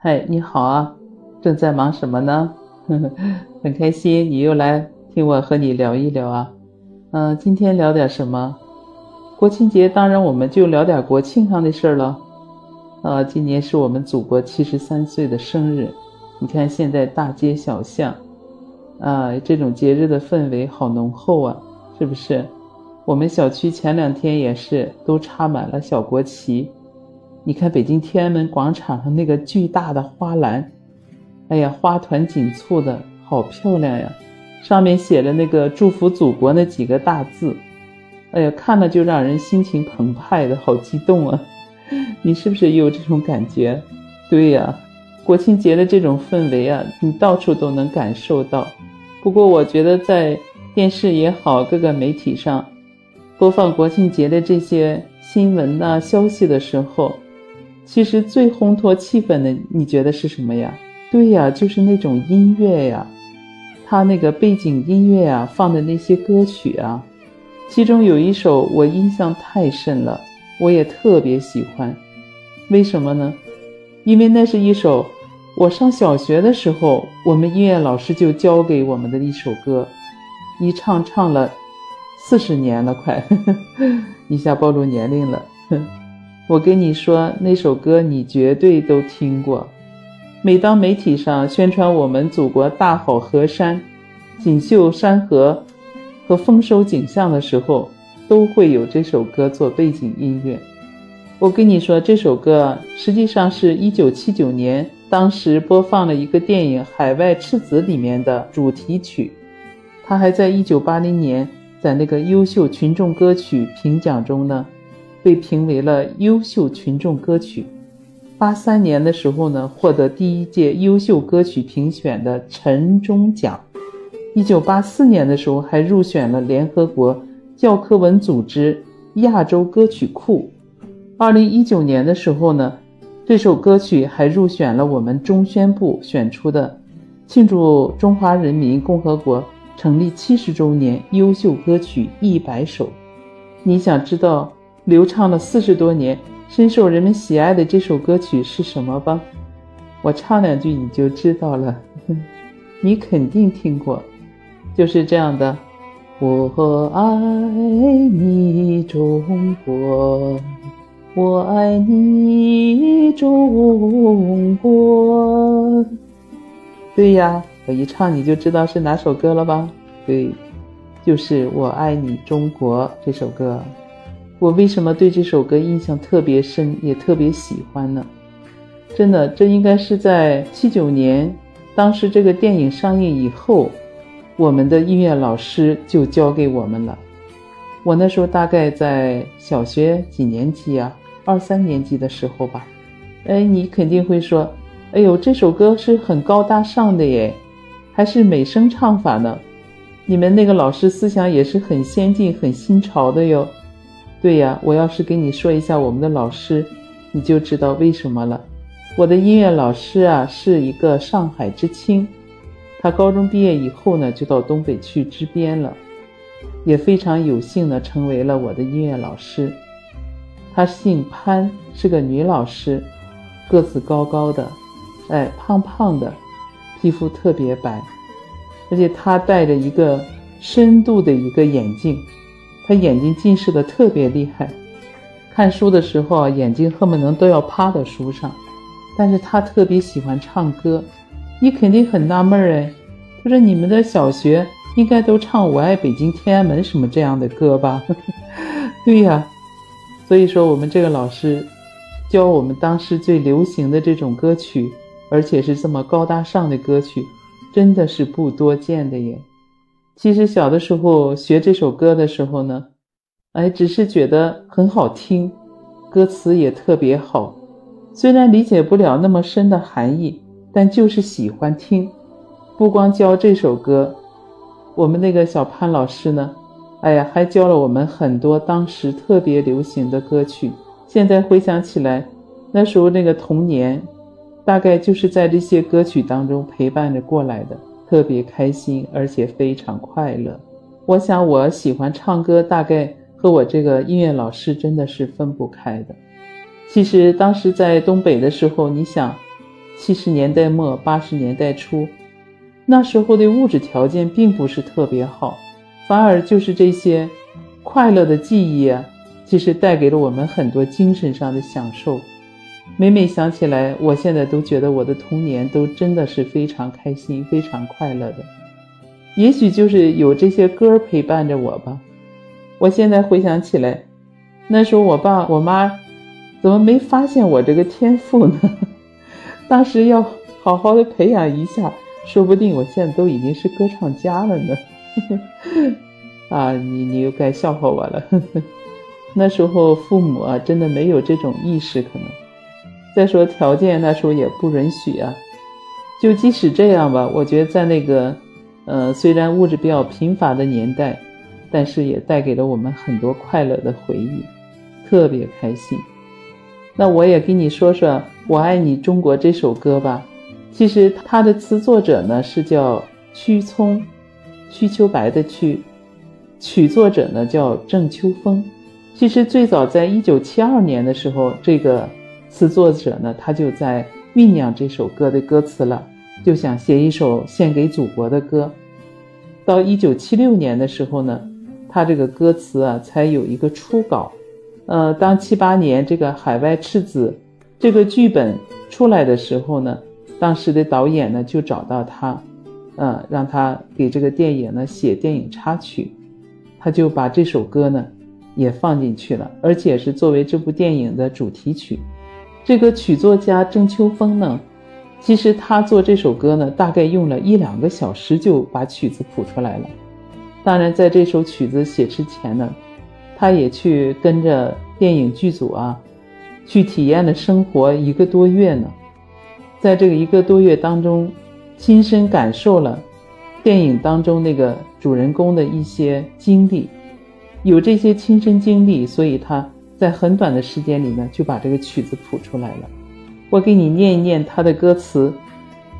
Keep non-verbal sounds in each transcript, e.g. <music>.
嗨，你好啊，正在忙什么呢？<laughs> 很开心你又来听我和你聊一聊啊。嗯，今天聊点什么？国庆节，当然我们就聊点国庆上的事儿了。啊，今年是我们祖国七十三岁的生日，你看现在大街小巷，啊，这种节日的氛围好浓厚啊，是不是？我们小区前两天也是都插满了小国旗。你看北京天安门广场上那个巨大的花篮，哎呀，花团锦簇的好漂亮呀！上面写着那个祝福祖国那几个大字，哎呀，看了就让人心情澎湃的好激动啊！<laughs> 你是不是也有这种感觉？对呀，国庆节的这种氛围啊，你到处都能感受到。不过我觉得在电视也好，各个媒体上播放国庆节的这些新闻呐消息的时候，其实最烘托气氛的，你觉得是什么呀？对呀，就是那种音乐呀，他那个背景音乐啊，放的那些歌曲啊，其中有一首我印象太深了，我也特别喜欢。为什么呢？因为那是一首我上小学的时候，我们音乐老师就教给我们的一首歌，一唱唱了四十年了，快 <laughs> 一下暴露年龄了。我跟你说，那首歌你绝对都听过。每当媒体上宣传我们祖国大好河山、锦绣山河和丰收景象的时候，都会有这首歌做背景音乐。我跟你说，这首歌实际上是一九七九年当时播放了一个电影《海外赤子》里面的主题曲。它还在一九八零年在那个优秀群众歌曲评奖中呢。被评为了优秀群众歌曲。八三年的时候呢，获得第一届优秀歌曲评选的陈中奖。一九八四年的时候，还入选了联合国教科文组织亚洲歌曲库。二零一九年的时候呢，这首歌曲还入选了我们中宣部选出的庆祝中华人民共和国成立七十周年优秀歌曲一百首。你想知道？流畅了四十多年、深受人们喜爱的这首歌曲是什么吧？我唱两句你就知道了，<laughs> 你肯定听过，就是这样的：我爱你中国，我爱你中国。对呀，我一唱你就知道是哪首歌了吧？对，就是《我爱你中国》这首歌。我为什么对这首歌印象特别深，也特别喜欢呢？真的，这应该是在七九年，当时这个电影上映以后，我们的音乐老师就教给我们了。我那时候大概在小学几年级啊？二三年级的时候吧。哎，你肯定会说，哎呦，这首歌是很高大上的耶，还是美声唱法呢？你们那个老师思想也是很先进、很新潮的哟。对呀，我要是跟你说一下我们的老师，你就知道为什么了。我的音乐老师啊，是一个上海知青，他高中毕业以后呢，就到东北去支边了，也非常有幸的成为了我的音乐老师。他姓潘，是个女老师，个子高高的，哎，胖胖的，皮肤特别白，而且她戴着一个深度的一个眼镜。他眼睛近视的特别厉害，看书的时候啊，眼睛恨不能都要趴到书上。但是他特别喜欢唱歌，你肯定很纳闷哎，他说你们的小学应该都唱《我爱北京天安门》什么这样的歌吧？<laughs> 对呀，所以说我们这个老师教我们当时最流行的这种歌曲，而且是这么高大上的歌曲，真的是不多见的耶。其实小的时候学这首歌的时候呢，哎，只是觉得很好听，歌词也特别好。虽然理解不了那么深的含义，但就是喜欢听。不光教这首歌，我们那个小潘老师呢，哎呀，还教了我们很多当时特别流行的歌曲。现在回想起来，那时候那个童年，大概就是在这些歌曲当中陪伴着过来的。特别开心，而且非常快乐。我想，我喜欢唱歌，大概和我这个音乐老师真的是分不开的。其实当时在东北的时候，你想，七十年代末八十年代初，那时候的物质条件并不是特别好，反而就是这些快乐的记忆啊，其实带给了我们很多精神上的享受。每每想起来，我现在都觉得我的童年都真的是非常开心、非常快乐的。也许就是有这些歌陪伴着我吧。我现在回想起来，那时候我爸我妈怎么没发现我这个天赋呢？<laughs> 当时要好好的培养一下，说不定我现在都已经是歌唱家了呢。<laughs> 啊，你你又该笑话我了。<laughs> 那时候父母啊，真的没有这种意识，可能。再说条件那时候也不允许啊，就即使这样吧，我觉得在那个，呃，虽然物质比较贫乏的年代，但是也带给了我们很多快乐的回忆，特别开心。那我也给你说说《我爱你中国》这首歌吧。其实它的词作者呢是叫屈聪，瞿秋白的瞿，曲作者呢叫郑秋风。其实最早在一九七二年的时候，这个。词作者呢，他就在酝酿这首歌的歌词了，就想写一首献给祖国的歌。到一九七六年的时候呢，他这个歌词啊才有一个初稿。呃，当七八年这个《海外赤子》这个剧本出来的时候呢，当时的导演呢就找到他，呃，让他给这个电影呢写电影插曲，他就把这首歌呢也放进去了，而且是作为这部电影的主题曲。这个曲作家郑秋风呢，其实他做这首歌呢，大概用了一两个小时就把曲子谱出来了。当然，在这首曲子写之前呢，他也去跟着电影剧组啊，去体验了生活一个多月呢。在这个一个多月当中，亲身感受了电影当中那个主人公的一些经历，有这些亲身经历，所以他。在很短的时间里呢，就把这个曲子谱出来了。我给你念一念他的歌词，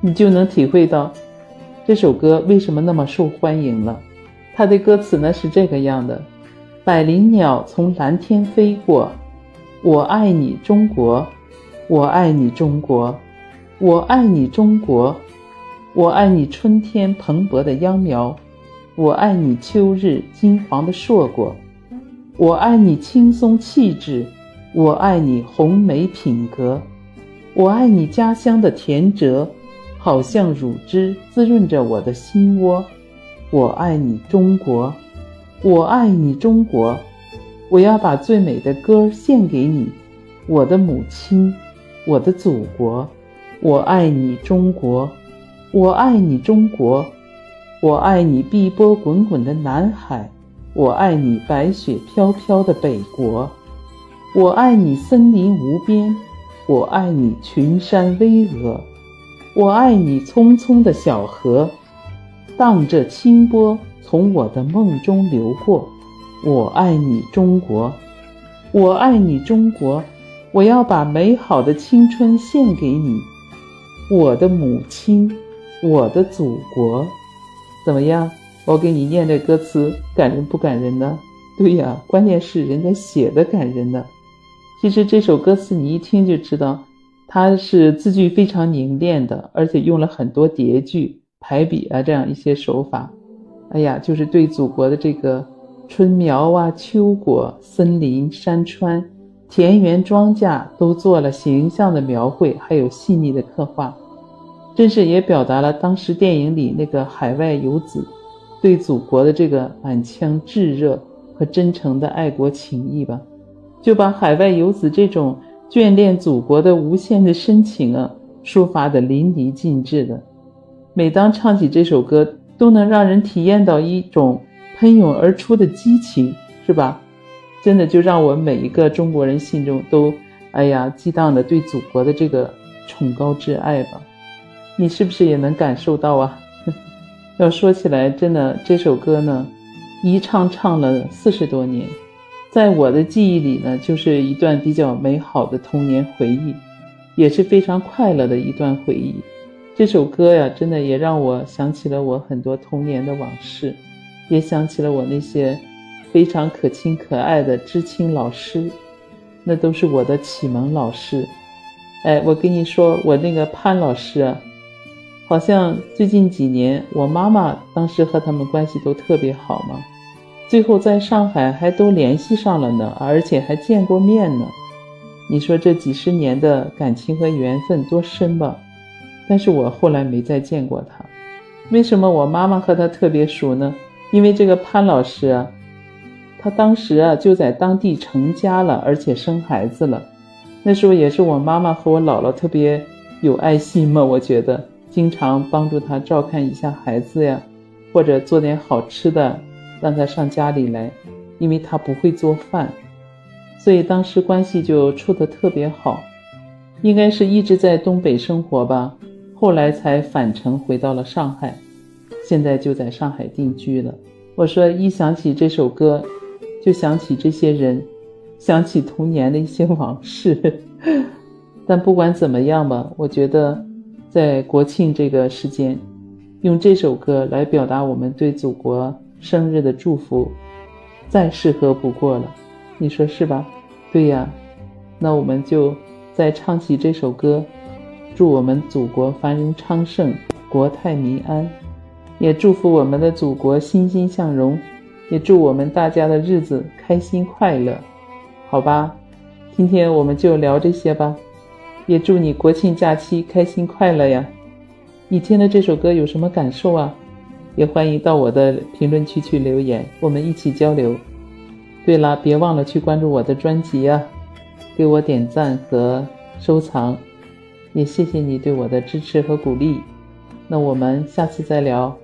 你就能体会到这首歌为什么那么受欢迎了。他的歌词呢是这个样的：百灵鸟从蓝天飞过，我爱你中国，我爱你中国，我爱你中国，我爱你春天蓬勃的秧苗，我爱你秋日金黄的硕果。我爱你轻松气质，我爱你红梅品格，我爱你家乡的甜蔗，好像乳汁滋润着我的心窝。我爱你中国，我爱你中国，我要把最美的歌献给你，我的母亲，我的祖国。我爱你中国，我爱你中国，我爱你碧波滚滚的南海。我爱你，白雪飘飘的北国；我爱你，森林无边；我爱你，群山巍峨；我爱你，匆匆的小河，荡着清波从我的梦中流过。我爱你，中国；我爱你，中国。我要把美好的青春献给你，我的母亲，我的祖国。怎么样？我给你念的歌词感人不感人呢？对呀，关键是人家写的感人呢。其实这首歌词你一听就知道，它是字句非常凝练的，而且用了很多叠句、排比啊这样一些手法。哎呀，就是对祖国的这个春苗啊、秋果、森林、山川、田园、庄稼都做了形象的描绘，还有细腻的刻画，真是也表达了当时电影里那个海外游子。对祖国的这个满腔炙热和真诚的爱国情谊吧，就把海外游子这种眷恋祖国的无限的深情啊，抒发的淋漓尽致的。每当唱起这首歌，都能让人体验到一种喷涌而出的激情，是吧？真的就让我每一个中国人心中都，哎呀，激荡的对祖国的这个崇高挚爱吧。你是不是也能感受到啊？要说起来，真的这首歌呢，一唱唱了四十多年，在我的记忆里呢，就是一段比较美好的童年回忆，也是非常快乐的一段回忆。这首歌呀，真的也让我想起了我很多童年的往事，也想起了我那些非常可亲可爱的知青老师，那都是我的启蒙老师。哎，我跟你说，我那个潘老师啊，好像最近几年，我妈妈当时和他们关系都特别好嘛，最后在上海还都联系上了呢，而且还见过面呢。你说这几十年的感情和缘分多深吧？但是我后来没再见过他。为什么我妈妈和他特别熟呢？因为这个潘老师啊，他当时啊就在当地成家了，而且生孩子了。那时候也是我妈妈和我姥姥特别有爱心嘛，我觉得经常帮助他照看一下孩子呀，或者做点好吃的让他上家里来，因为他不会做饭，所以当时关系就处得特别好。应该是一直在东北生活吧，后来才返程回到了上海，现在就在上海定居了。我说一想起这首歌，就想起这些人。想起童年的一些往事，<laughs> 但不管怎么样吧，我觉得在国庆这个时间，用这首歌来表达我们对祖国生日的祝福，再适合不过了。你说是吧？对呀，那我们就再唱起这首歌，祝我们祖国繁荣昌盛，国泰民安，也祝福我们的祖国欣欣向荣，也祝我们大家的日子开心快乐。好吧，今天我们就聊这些吧，也祝你国庆假期开心快乐呀！你听了这首歌有什么感受啊？也欢迎到我的评论区去留言，我们一起交流。对了，别忘了去关注我的专辑啊，给我点赞和收藏，也谢谢你对我的支持和鼓励。那我们下次再聊。